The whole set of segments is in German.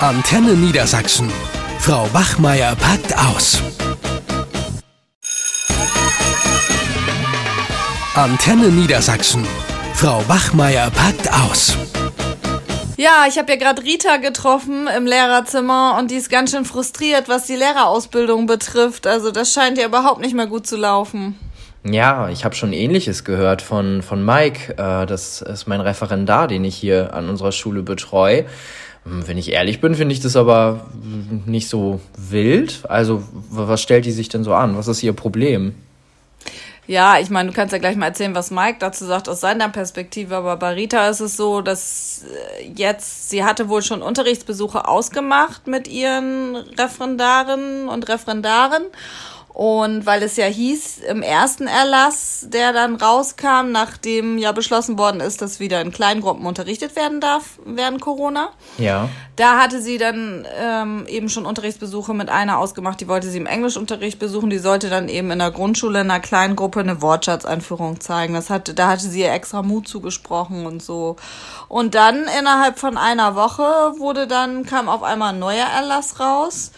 Antenne Niedersachsen. Frau Wachmeier packt aus. Antenne Niedersachsen. Frau Wachmeier packt aus. Ja, ich habe ja gerade Rita getroffen im Lehrerzimmer und die ist ganz schön frustriert, was die Lehrerausbildung betrifft. Also das scheint ja überhaupt nicht mehr gut zu laufen. Ja, ich habe schon Ähnliches gehört von, von Mike. Äh, das ist mein Referendar, den ich hier an unserer Schule betreue. Hm, wenn ich ehrlich bin, finde ich das aber nicht so wild. Also, was stellt die sich denn so an? Was ist ihr Problem? Ja, ich meine, du kannst ja gleich mal erzählen, was Mike dazu sagt aus seiner Perspektive. Aber bei Rita ist es so, dass äh, jetzt, sie hatte wohl schon Unterrichtsbesuche ausgemacht mit ihren Referendarinnen und Referendaren. Und weil es ja hieß, im ersten Erlass, der dann rauskam, nachdem ja beschlossen worden ist, dass wieder in Kleingruppen unterrichtet werden darf während Corona. Ja. Da hatte sie dann ähm, eben schon Unterrichtsbesuche mit einer ausgemacht, die wollte sie im Englischunterricht besuchen. Die sollte dann eben in der Grundschule in einer kleinen Gruppe eine Wortschatzeinführung zeigen. Das hatte, da hatte sie ihr extra Mut zugesprochen und so. Und dann innerhalb von einer Woche wurde dann, kam auf einmal ein neuer Erlass raus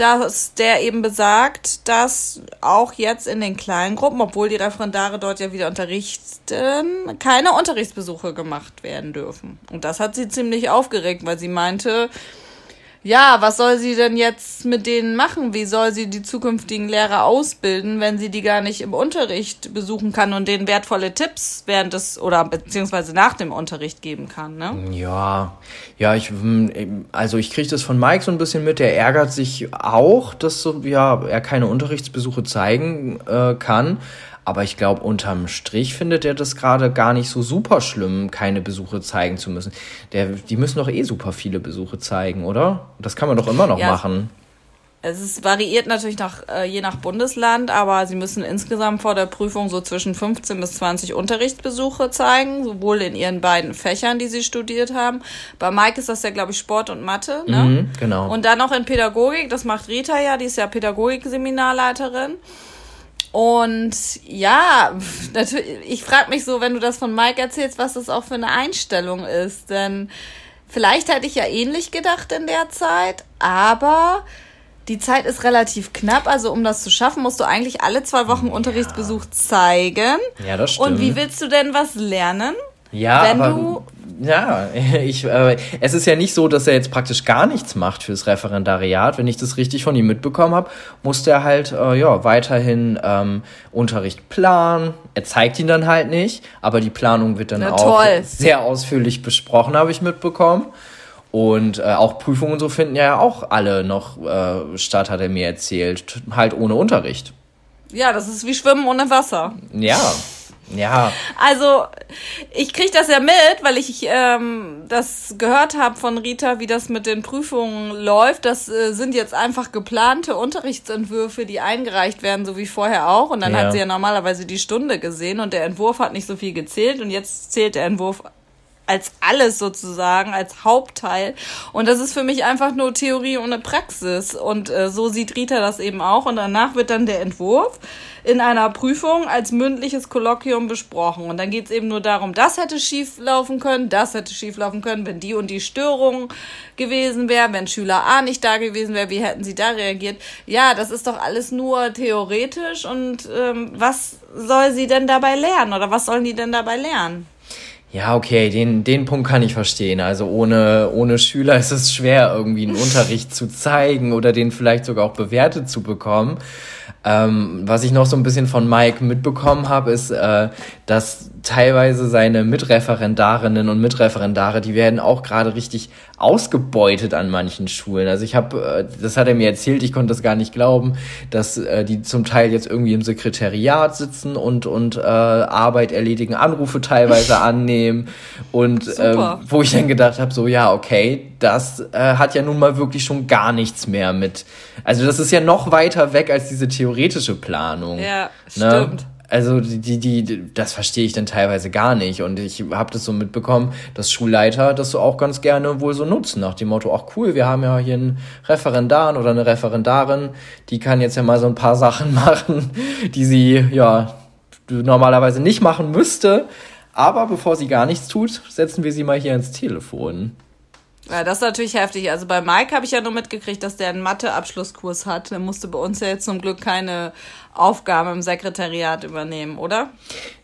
dass der eben besagt, dass auch jetzt in den kleinen Gruppen, obwohl die Referendare dort ja wieder unterrichten, keine Unterrichtsbesuche gemacht werden dürfen. Und das hat sie ziemlich aufgeregt, weil sie meinte, ja, was soll sie denn jetzt mit denen machen? Wie soll sie die zukünftigen Lehrer ausbilden, wenn sie die gar nicht im Unterricht besuchen kann und denen wertvolle Tipps während des oder beziehungsweise nach dem Unterricht geben kann, ne? Ja, ja, ich, hm, also ich kriege das von Mike so ein bisschen mit. Er ärgert sich auch, dass so, ja, er keine Unterrichtsbesuche zeigen äh, kann. Aber ich glaube, unterm Strich findet er das gerade gar nicht so super schlimm, keine Besuche zeigen zu müssen. Der, die müssen doch eh super viele Besuche zeigen, oder? Das kann man doch immer noch ja, machen. Es ist, variiert natürlich nach, äh, je nach Bundesland, aber sie müssen insgesamt vor der Prüfung so zwischen 15 bis 20 Unterrichtsbesuche zeigen, sowohl in ihren beiden Fächern, die sie studiert haben. Bei Mike ist das ja, glaube ich, Sport und Mathe. Ne? Mhm, genau. Und dann noch in Pädagogik, das macht Rita ja, die ist ja Pädagogik-Seminarleiterin. Und ja, natürlich, ich frage mich so, wenn du das von Mike erzählst, was das auch für eine Einstellung ist. Denn vielleicht hätte ich ja ähnlich gedacht in der Zeit, aber die Zeit ist relativ knapp. Also um das zu schaffen, musst du eigentlich alle zwei Wochen ja. Unterrichtsbesuch zeigen. Ja, das stimmt. Und wie willst du denn was lernen? Ja, wenn aber, du ja, ich, äh, es ist ja nicht so, dass er jetzt praktisch gar nichts macht fürs Referendariat. Wenn ich das richtig von ihm mitbekommen habe, musste er halt äh, ja weiterhin ähm, Unterricht planen. Er zeigt ihn dann halt nicht, aber die Planung wird dann Na, auch toll. sehr ausführlich besprochen, habe ich mitbekommen. Und äh, auch Prüfungen und so finden ja auch alle noch äh, statt, hat er mir erzählt. Halt ohne Unterricht. Ja, das ist wie Schwimmen ohne Wasser. Ja. Ja. Also, ich kriege das ja mit, weil ich ähm, das gehört habe von Rita, wie das mit den Prüfungen läuft. Das äh, sind jetzt einfach geplante Unterrichtsentwürfe, die eingereicht werden, so wie vorher auch. Und dann ja. hat sie ja normalerweise die Stunde gesehen und der Entwurf hat nicht so viel gezählt und jetzt zählt der Entwurf als alles sozusagen, als Hauptteil. Und das ist für mich einfach nur Theorie ohne Praxis. Und äh, so sieht Rita das eben auch. Und danach wird dann der Entwurf in einer Prüfung als mündliches Kolloquium besprochen. Und dann geht es eben nur darum, das hätte schief laufen können, das hätte schief laufen können, wenn die und die Störung gewesen wäre, wenn Schüler A nicht da gewesen wäre, wie hätten sie da reagiert? Ja, das ist doch alles nur theoretisch und ähm, was soll sie denn dabei lernen oder was sollen die denn dabei lernen? Ja, okay, den, den Punkt kann ich verstehen. Also ohne, ohne Schüler ist es schwer, irgendwie einen Unterricht zu zeigen oder den vielleicht sogar auch bewertet zu bekommen. Ähm, was ich noch so ein bisschen von Mike mitbekommen habe, ist, äh, dass teilweise seine Mitreferendarinnen und Mitreferendare, die werden auch gerade richtig ausgebeutet an manchen Schulen. Also ich habe, äh, das hat er mir erzählt, ich konnte das gar nicht glauben, dass äh, die zum Teil jetzt irgendwie im Sekretariat sitzen und und äh, Arbeit erledigen, Anrufe teilweise annehmen und äh, wo ich dann gedacht habe, so ja okay, das äh, hat ja nun mal wirklich schon gar nichts mehr mit. Also das ist ja noch weiter weg als diese theoretische Planung. Ja, ne? stimmt. Also die, die, die, das verstehe ich dann teilweise gar nicht. Und ich habe das so mitbekommen, dass Schulleiter das so auch ganz gerne wohl so nutzen, nach dem Motto, ach cool, wir haben ja hier einen Referendar oder eine Referendarin, die kann jetzt ja mal so ein paar Sachen machen, die sie ja normalerweise nicht machen müsste. Aber bevor sie gar nichts tut, setzen wir sie mal hier ins Telefon. Ja, das ist natürlich heftig. Also bei Mike habe ich ja nur mitgekriegt, dass der einen Mathe-Abschlusskurs hat. Der musste bei uns ja jetzt zum Glück keine Aufgabe im Sekretariat übernehmen, oder?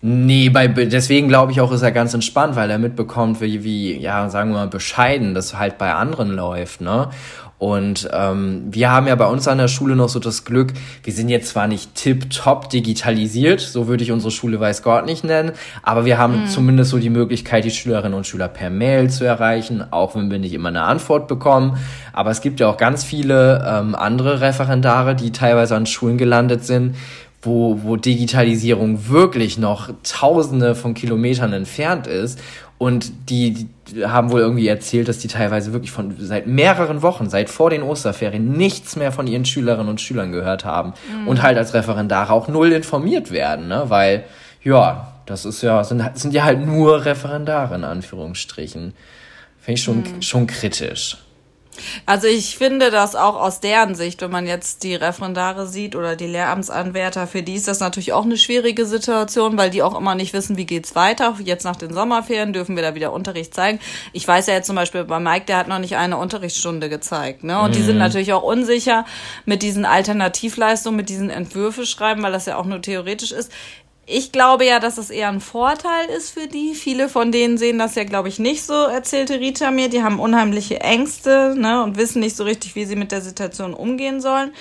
Nee, bei, deswegen glaube ich auch, ist er ganz entspannt, weil er mitbekommt, wie, wie, ja, sagen wir mal, bescheiden das halt bei anderen läuft, ne? Und ähm, wir haben ja bei uns an der Schule noch so das Glück, wir sind jetzt zwar nicht tip-top digitalisiert, so würde ich unsere Schule weiß Gott nicht nennen, aber wir haben mhm. zumindest so die Möglichkeit, die Schülerinnen und Schüler per Mail zu erreichen, auch wenn wir nicht immer eine Antwort bekommen. Aber es gibt ja auch ganz viele ähm, andere Referendare, die teilweise an Schulen gelandet sind, wo, wo Digitalisierung wirklich noch tausende von Kilometern entfernt ist und die, die haben wohl irgendwie erzählt, dass die teilweise wirklich von seit mehreren Wochen, seit vor den Osterferien, nichts mehr von ihren Schülerinnen und Schülern gehört haben. Mhm. Und halt als Referendare auch null informiert werden, ne? Weil, ja, das ist ja, sind, sind ja halt nur Referendare in Anführungsstrichen. Finde ich schon, mhm. schon kritisch. Also ich finde das auch aus deren Sicht, wenn man jetzt die Referendare sieht oder die Lehramtsanwärter, für die ist das natürlich auch eine schwierige Situation, weil die auch immer nicht wissen, wie geht's weiter. Jetzt nach den Sommerferien dürfen wir da wieder Unterricht zeigen. Ich weiß ja jetzt zum Beispiel bei Mike, der hat noch nicht eine Unterrichtsstunde gezeigt. Ne? Und mhm. die sind mhm. natürlich auch unsicher mit diesen Alternativleistungen, mit diesen Entwürfe schreiben, weil das ja auch nur theoretisch ist ich glaube ja, dass es eher ein Vorteil ist für die. Viele von denen sehen das ja, glaube ich, nicht so, erzählte Rita mir. Die haben unheimliche Ängste ne, und wissen nicht so richtig, wie sie mit der Situation umgehen sollen.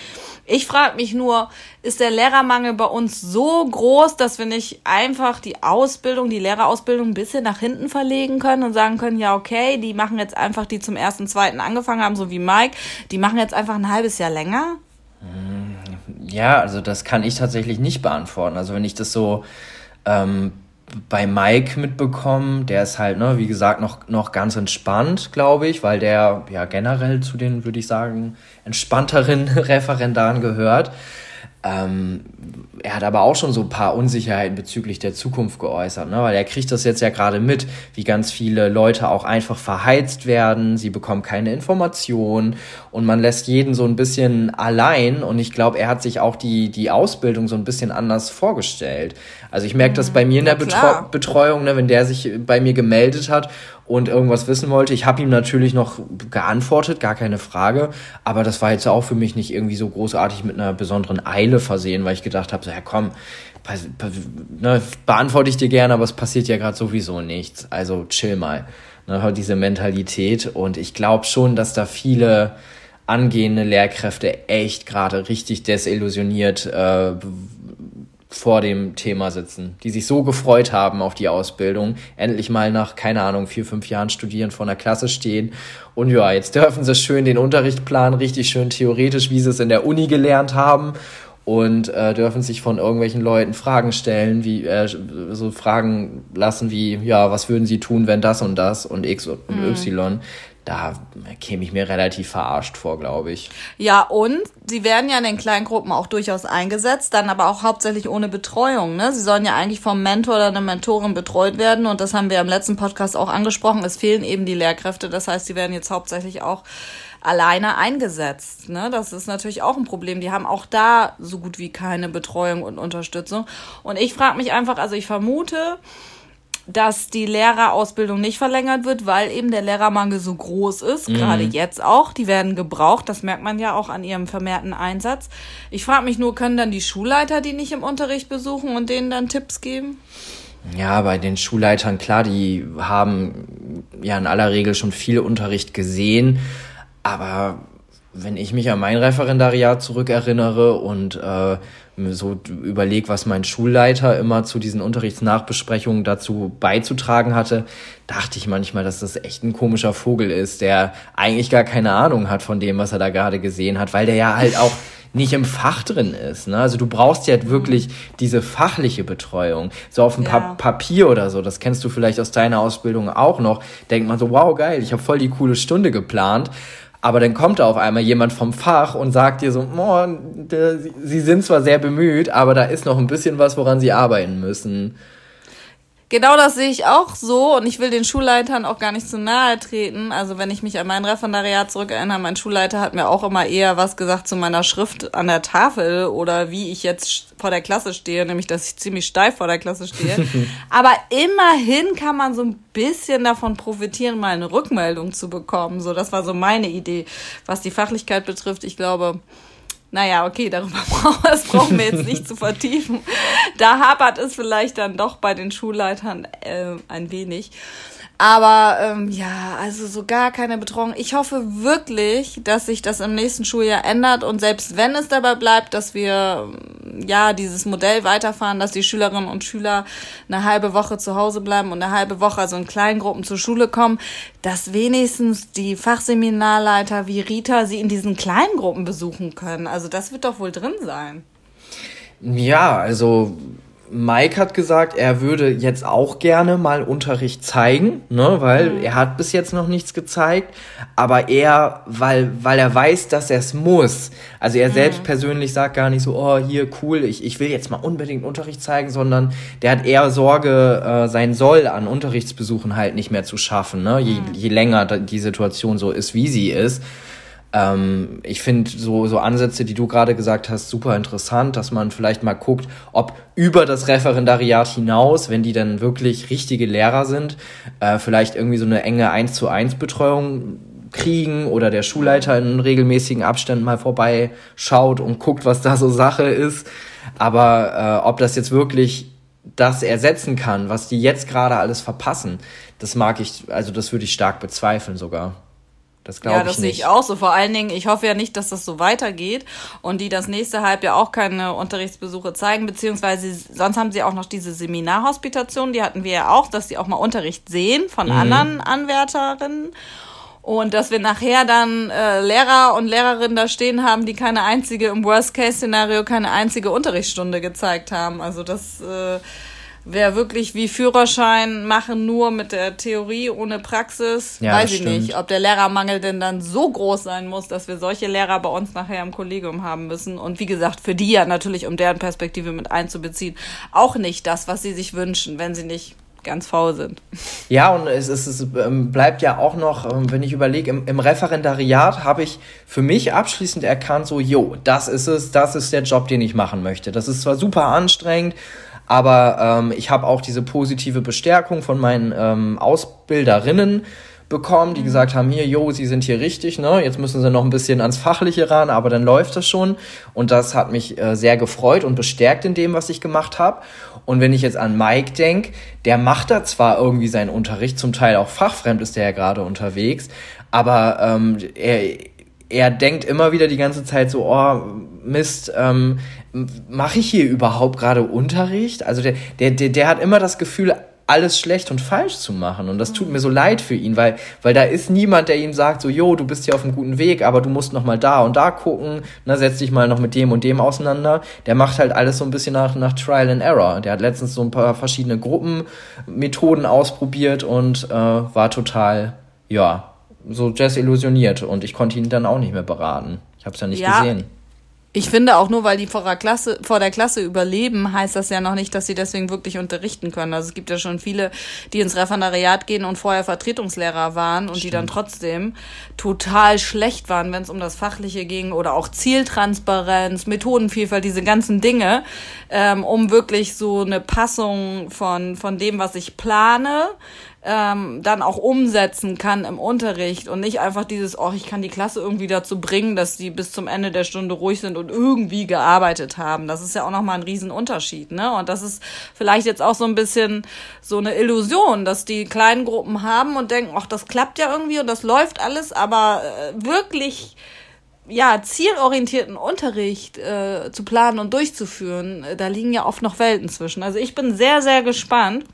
Ich frage mich nur, ist der Lehrermangel bei uns so groß, dass wir nicht einfach die Ausbildung, die Lehrerausbildung ein bisschen nach hinten verlegen können und sagen können, ja, okay, die machen jetzt einfach, die zum ersten, zweiten angefangen haben, so wie Mike, die machen jetzt einfach ein halbes Jahr länger? Ja, also das kann ich tatsächlich nicht beantworten. Also wenn ich das so ähm, bei Mike mitbekomme, der ist halt, ne, wie gesagt, noch, noch ganz entspannt, glaube ich, weil der ja generell zu den, würde ich sagen, entspannteren Referendaren gehört. Ähm, er hat aber auch schon so ein paar Unsicherheiten bezüglich der Zukunft geäußert, ne? weil er kriegt das jetzt ja gerade mit, wie ganz viele Leute auch einfach verheizt werden, sie bekommen keine Informationen und man lässt jeden so ein bisschen allein und ich glaube, er hat sich auch die, die Ausbildung so ein bisschen anders vorgestellt. Also ich merke das bei mir in der Betreu Betreuung, ne, wenn der sich bei mir gemeldet hat und irgendwas wissen wollte. Ich habe ihm natürlich noch geantwortet, gar keine Frage, aber das war jetzt auch für mich nicht irgendwie so großartig mit einer besonderen Eile versehen, weil ich gedacht habe, so, ja komm, ne, beantworte ich dir gerne, aber es passiert ja gerade sowieso nichts. Also chill mal. Ne, diese Mentalität und ich glaube schon, dass da viele angehende Lehrkräfte echt gerade richtig desillusioniert äh, vor dem Thema sitzen, die sich so gefreut haben auf die Ausbildung, endlich mal nach, keine Ahnung, vier, fünf Jahren studieren vor einer Klasse stehen. Und ja, jetzt dürfen sie schön den Unterricht planen, richtig schön theoretisch, wie sie es in der Uni gelernt haben. Und äh, dürfen sich von irgendwelchen Leuten Fragen stellen, wie äh, so Fragen lassen wie, ja, was würden sie tun, wenn das und das und X und mhm. Y da käme ich mir relativ verarscht vor, glaube ich. Ja, und sie werden ja in den Kleingruppen auch durchaus eingesetzt, dann aber auch hauptsächlich ohne Betreuung. Ne? Sie sollen ja eigentlich vom Mentor oder einer Mentorin betreut werden und das haben wir im letzten Podcast auch angesprochen. Es fehlen eben die Lehrkräfte, das heißt, sie werden jetzt hauptsächlich auch alleine eingesetzt. Ne? Das ist natürlich auch ein Problem. Die haben auch da so gut wie keine Betreuung und Unterstützung. Und ich frage mich einfach, also ich vermute, dass die Lehrerausbildung nicht verlängert wird, weil eben der Lehrermangel so groß ist, mhm. gerade jetzt auch. Die werden gebraucht, das merkt man ja auch an ihrem vermehrten Einsatz. Ich frage mich nur, können dann die Schulleiter die nicht im Unterricht besuchen und denen dann Tipps geben? Ja, bei den Schulleitern, klar, die haben ja in aller Regel schon viel Unterricht gesehen, aber wenn ich mich an mein Referendariat zurückerinnere und äh, so überlege, was mein Schulleiter immer zu diesen Unterrichtsnachbesprechungen dazu beizutragen hatte, dachte ich manchmal, dass das echt ein komischer Vogel ist, der eigentlich gar keine Ahnung hat von dem, was er da gerade gesehen hat, weil der ja halt auch nicht im Fach drin ist. Ne? Also du brauchst ja wirklich diese fachliche Betreuung. So auf dem ja. pa Papier oder so, das kennst du vielleicht aus deiner Ausbildung auch noch, denkt man so, wow, geil, ich habe voll die coole Stunde geplant. Aber dann kommt da auf einmal jemand vom Fach und sagt dir so, oh, der, sie sind zwar sehr bemüht, aber da ist noch ein bisschen was, woran sie arbeiten müssen. Genau das sehe ich auch so und ich will den Schulleitern auch gar nicht zu nahe treten. Also wenn ich mich an mein Referendariat zurückerinnere, mein Schulleiter hat mir auch immer eher was gesagt zu meiner Schrift an der Tafel oder wie ich jetzt vor der Klasse stehe, nämlich dass ich ziemlich steif vor der Klasse stehe. Aber immerhin kann man so ein bisschen davon profitieren, mal eine Rückmeldung zu bekommen. So, das war so meine Idee, was die Fachlichkeit betrifft. Ich glaube, naja, okay, darüber brauchen, wir jetzt nicht zu vertiefen. Da hapert es vielleicht dann doch bei den Schulleitern äh, ein wenig. Aber ähm, ja, also so gar keine Betreuung. Ich hoffe wirklich, dass sich das im nächsten Schuljahr ändert und selbst wenn es dabei bleibt, dass wir ja dieses Modell weiterfahren, dass die Schülerinnen und Schüler eine halbe Woche zu Hause bleiben und eine halbe Woche also in kleinen Gruppen zur Schule kommen, dass wenigstens die Fachseminarleiter wie Rita sie in diesen kleinen Gruppen besuchen können. Also das wird doch wohl drin sein. Ja, also Mike hat gesagt, er würde jetzt auch gerne mal Unterricht zeigen, ne, weil mhm. er hat bis jetzt noch nichts gezeigt, aber er, weil, weil er weiß, dass er es muss. Also er mhm. selbst persönlich sagt gar nicht so, oh, hier cool, ich, ich will jetzt mal unbedingt Unterricht zeigen, sondern der hat eher Sorge, äh, sein Soll an Unterrichtsbesuchen halt nicht mehr zu schaffen, ne, je, mhm. je länger die Situation so ist, wie sie ist. Ähm, ich finde so, so Ansätze, die du gerade gesagt hast, super interessant, dass man vielleicht mal guckt, ob über das Referendariat hinaus, wenn die dann wirklich richtige Lehrer sind, äh, vielleicht irgendwie so eine enge 1 zu 1 Betreuung kriegen oder der Schulleiter in regelmäßigen Abständen mal vorbeischaut und guckt, was da so Sache ist. Aber äh, ob das jetzt wirklich das ersetzen kann, was die jetzt gerade alles verpassen, das mag ich, also das würde ich stark bezweifeln sogar. Das glaube ja, ich nicht. Ja, das sehe ich auch so. Vor allen Dingen, ich hoffe ja nicht, dass das so weitergeht und die das nächste Halbjahr auch keine Unterrichtsbesuche zeigen, beziehungsweise sonst haben sie auch noch diese Seminarhospitation, die hatten wir ja auch, dass sie auch mal Unterricht sehen von mhm. anderen Anwärterinnen. Und dass wir nachher dann äh, Lehrer und Lehrerinnen da stehen haben, die keine einzige, im Worst-Case-Szenario keine einzige Unterrichtsstunde gezeigt haben. Also das äh, Wer wirklich wie Führerschein machen, nur mit der Theorie ohne Praxis, ja, weiß ich stimmt. nicht. Ob der Lehrermangel denn dann so groß sein muss, dass wir solche Lehrer bei uns nachher im Kollegium haben müssen. Und wie gesagt, für die ja natürlich, um deren Perspektive mit einzubeziehen, auch nicht das, was sie sich wünschen, wenn sie nicht ganz faul sind. Ja, und es, es, es ähm, bleibt ja auch noch, ähm, wenn ich überlege, im, im Referendariat habe ich für mich abschließend erkannt, so, jo, das ist es, das ist der Job, den ich machen möchte. Das ist zwar super anstrengend, aber ähm, ich habe auch diese positive Bestärkung von meinen ähm, Ausbilderinnen bekommen, die mhm. gesagt haben, hier, jo, sie sind hier richtig, ne? Jetzt müssen sie noch ein bisschen ans Fachliche ran, aber dann läuft das schon. Und das hat mich äh, sehr gefreut und bestärkt in dem, was ich gemacht habe. Und wenn ich jetzt an Mike denk, der macht da zwar irgendwie seinen Unterricht, zum Teil auch fachfremd ist der ja gerade unterwegs, aber ähm, er er denkt immer wieder die ganze Zeit so, oh Mist, ähm, mache ich hier überhaupt gerade Unterricht? Also der, der, der, der hat immer das Gefühl, alles schlecht und falsch zu machen. Und das tut mir so leid für ihn, weil, weil da ist niemand, der ihm sagt, so, jo, du bist hier auf einem guten Weg, aber du musst noch mal da und da gucken, na, setz dich mal noch mit dem und dem auseinander. Der macht halt alles so ein bisschen nach, nach Trial and Error. Der hat letztens so ein paar verschiedene Gruppenmethoden ausprobiert und äh, war total, ja, so desillusioniert und ich konnte ihn dann auch nicht mehr beraten. Ich habe es ja nicht ja, gesehen. Ich finde auch nur, weil die vor der, Klasse, vor der Klasse überleben, heißt das ja noch nicht, dass sie deswegen wirklich unterrichten können. Also es gibt ja schon viele, die ins Referendariat gehen und vorher Vertretungslehrer waren und Stimmt. die dann trotzdem total schlecht waren, wenn es um das Fachliche ging oder auch Zieltransparenz, Methodenvielfalt, diese ganzen Dinge, ähm, um wirklich so eine Passung von, von dem, was ich plane, ähm, dann auch umsetzen kann im Unterricht und nicht einfach dieses, oh, ich kann die Klasse irgendwie dazu bringen, dass die bis zum Ende der Stunde ruhig sind und irgendwie gearbeitet haben. Das ist ja auch nochmal ein Riesenunterschied, ne? Und das ist vielleicht jetzt auch so ein bisschen so eine Illusion, dass die kleinen Gruppen haben und denken, ach, das klappt ja irgendwie und das läuft alles, aber äh, wirklich ja, zielorientierten Unterricht äh, zu planen und durchzuführen, äh, da liegen ja oft noch Welten zwischen. Also ich bin sehr, sehr gespannt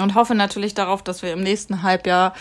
und hoffe natürlich darauf, dass wir im nächsten Halbjahr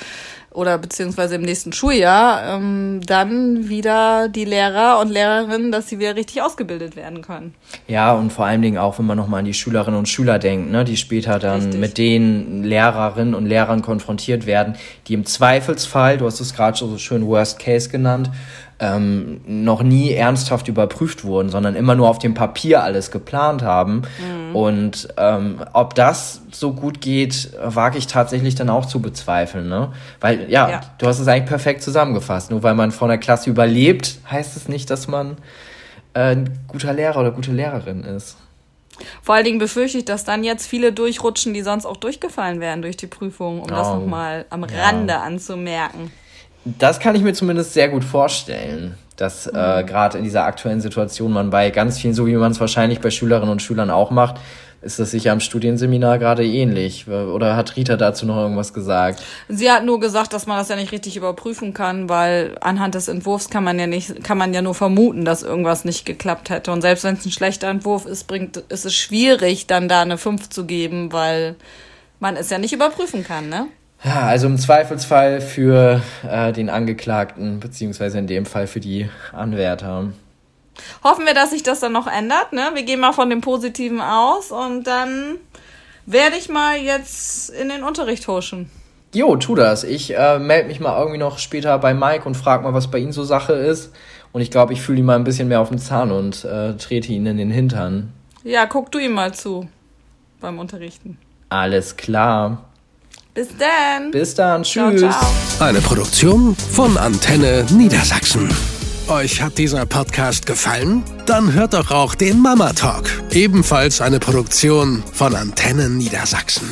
oder beziehungsweise im nächsten Schuljahr ähm, dann wieder die Lehrer und Lehrerinnen, dass sie wieder richtig ausgebildet werden können. Ja, und vor allen Dingen auch, wenn man nochmal an die Schülerinnen und Schüler denkt, ne, die später dann richtig. mit den Lehrerinnen und Lehrern konfrontiert werden, die im Zweifelsfall, du hast es gerade so schön Worst Case genannt, ähm, noch nie ernsthaft überprüft wurden, sondern immer nur auf dem Papier alles geplant haben. Mhm. Und ähm, ob das so gut geht, wage ich tatsächlich dann auch zu bezweifeln. Ne? Weil, ja, ja, du hast es eigentlich perfekt zusammengefasst. Nur weil man vor einer Klasse überlebt, heißt es nicht, dass man äh, ein guter Lehrer oder gute Lehrerin ist. Vor allen Dingen befürchte ich, dass dann jetzt viele durchrutschen, die sonst auch durchgefallen wären durch die Prüfung, um oh. das nochmal am Rande ja. anzumerken. Das kann ich mir zumindest sehr gut vorstellen, dass äh, mhm. äh, gerade in dieser aktuellen Situation man bei ganz vielen, so wie man es wahrscheinlich bei Schülerinnen und Schülern auch macht, ist das sicher am Studienseminar gerade ähnlich. Oder hat Rita dazu noch irgendwas gesagt? Sie hat nur gesagt, dass man das ja nicht richtig überprüfen kann, weil anhand des Entwurfs kann man ja nicht, kann man ja nur vermuten, dass irgendwas nicht geklappt hätte. Und selbst wenn es ein schlechter Entwurf ist, bringt, ist es schwierig, dann da eine 5 zu geben, weil man es ja nicht überprüfen kann, ne? Ja, also im Zweifelsfall für äh, den Angeklagten, beziehungsweise in dem Fall für die Anwärter. Hoffen wir, dass sich das dann noch ändert. Ne? Wir gehen mal von dem Positiven aus und dann werde ich mal jetzt in den Unterricht huschen. Jo, tu das. Ich äh, melde mich mal irgendwie noch später bei Mike und frage mal, was bei ihm so Sache ist. Und ich glaube, ich fühle ihn mal ein bisschen mehr auf den Zahn und äh, trete ihn in den Hintern. Ja, guck du ihm mal zu beim Unterrichten. Alles klar. Bis dann. Bis dann. Tschüss. Ciao, ciao. Eine Produktion von Antenne Niedersachsen. Euch hat dieser Podcast gefallen? Dann hört doch auch den Mama Talk, ebenfalls eine Produktion von Antennen Niedersachsen.